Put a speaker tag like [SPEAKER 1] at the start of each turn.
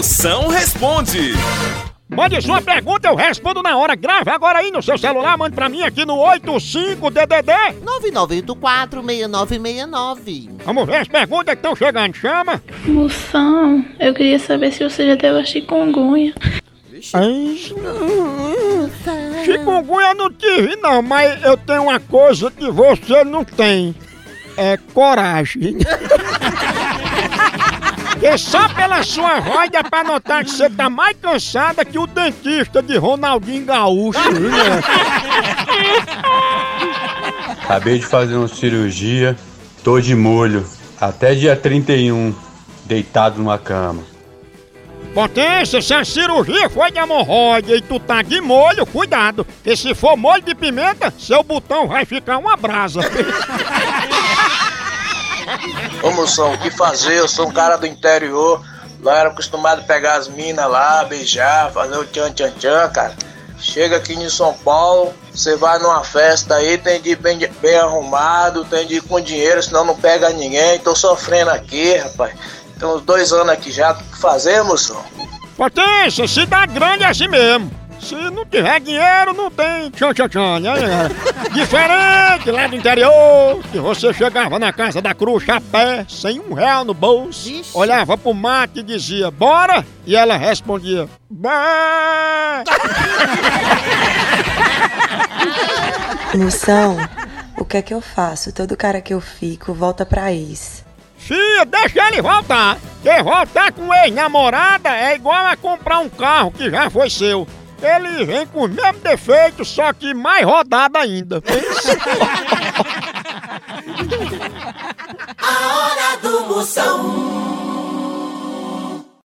[SPEAKER 1] Moção responde.
[SPEAKER 2] Mande sua pergunta, eu respondo na hora. Grave agora aí no seu celular, mande pra mim aqui no 85DDD.
[SPEAKER 3] 9984-6969.
[SPEAKER 2] Vamos ver as perguntas que estão chegando. Chama.
[SPEAKER 4] Moção, eu queria saber se você já teve a chikungunya.
[SPEAKER 2] Ai, chikungunya eu não tive não, mas eu tenho uma coisa que você não tem. É coragem. E só pela sua voz dá pra notar que você tá mais cansada que o dentista de Ronaldinho Gaúcho. né?
[SPEAKER 5] Acabei de fazer uma cirurgia, tô de molho, até dia 31, deitado numa cama.
[SPEAKER 2] Potência, se a cirurgia foi de hemorroida e tu tá de molho, cuidado. Que se for molho de pimenta, seu botão vai ficar uma brasa.
[SPEAKER 6] Ô moção, o que fazer? Eu sou um cara do interior. Lá era acostumado a pegar as minas lá, beijar, fazer o tchan tchan tchan, cara. Chega aqui em São Paulo, você vai numa festa aí, tem de ir bem, bem arrumado, tem de ir com dinheiro, senão não pega ninguém. Tô sofrendo aqui, rapaz. Tem uns dois anos aqui já. O que fazer, moção?
[SPEAKER 2] Potência, cidade grande é assim mesmo. Se não tiver dinheiro, não tem tchan tchan tchan, né? Diferente lá do interior, que você chegava na casa da cruz a pé, sem um real no bolso,
[SPEAKER 3] Vixe.
[SPEAKER 2] olhava pro mato e dizia, bora? E ela respondia, bora!
[SPEAKER 7] Moção, o que é que eu faço? Todo cara que eu fico volta pra ex.
[SPEAKER 2] Fia, deixa ele voltar. Quem voltar com ex-namorada é igual a comprar um carro que já foi seu. Ele vem com os mesmos defeitos, só que mais rodado ainda.
[SPEAKER 8] A hora do Moção.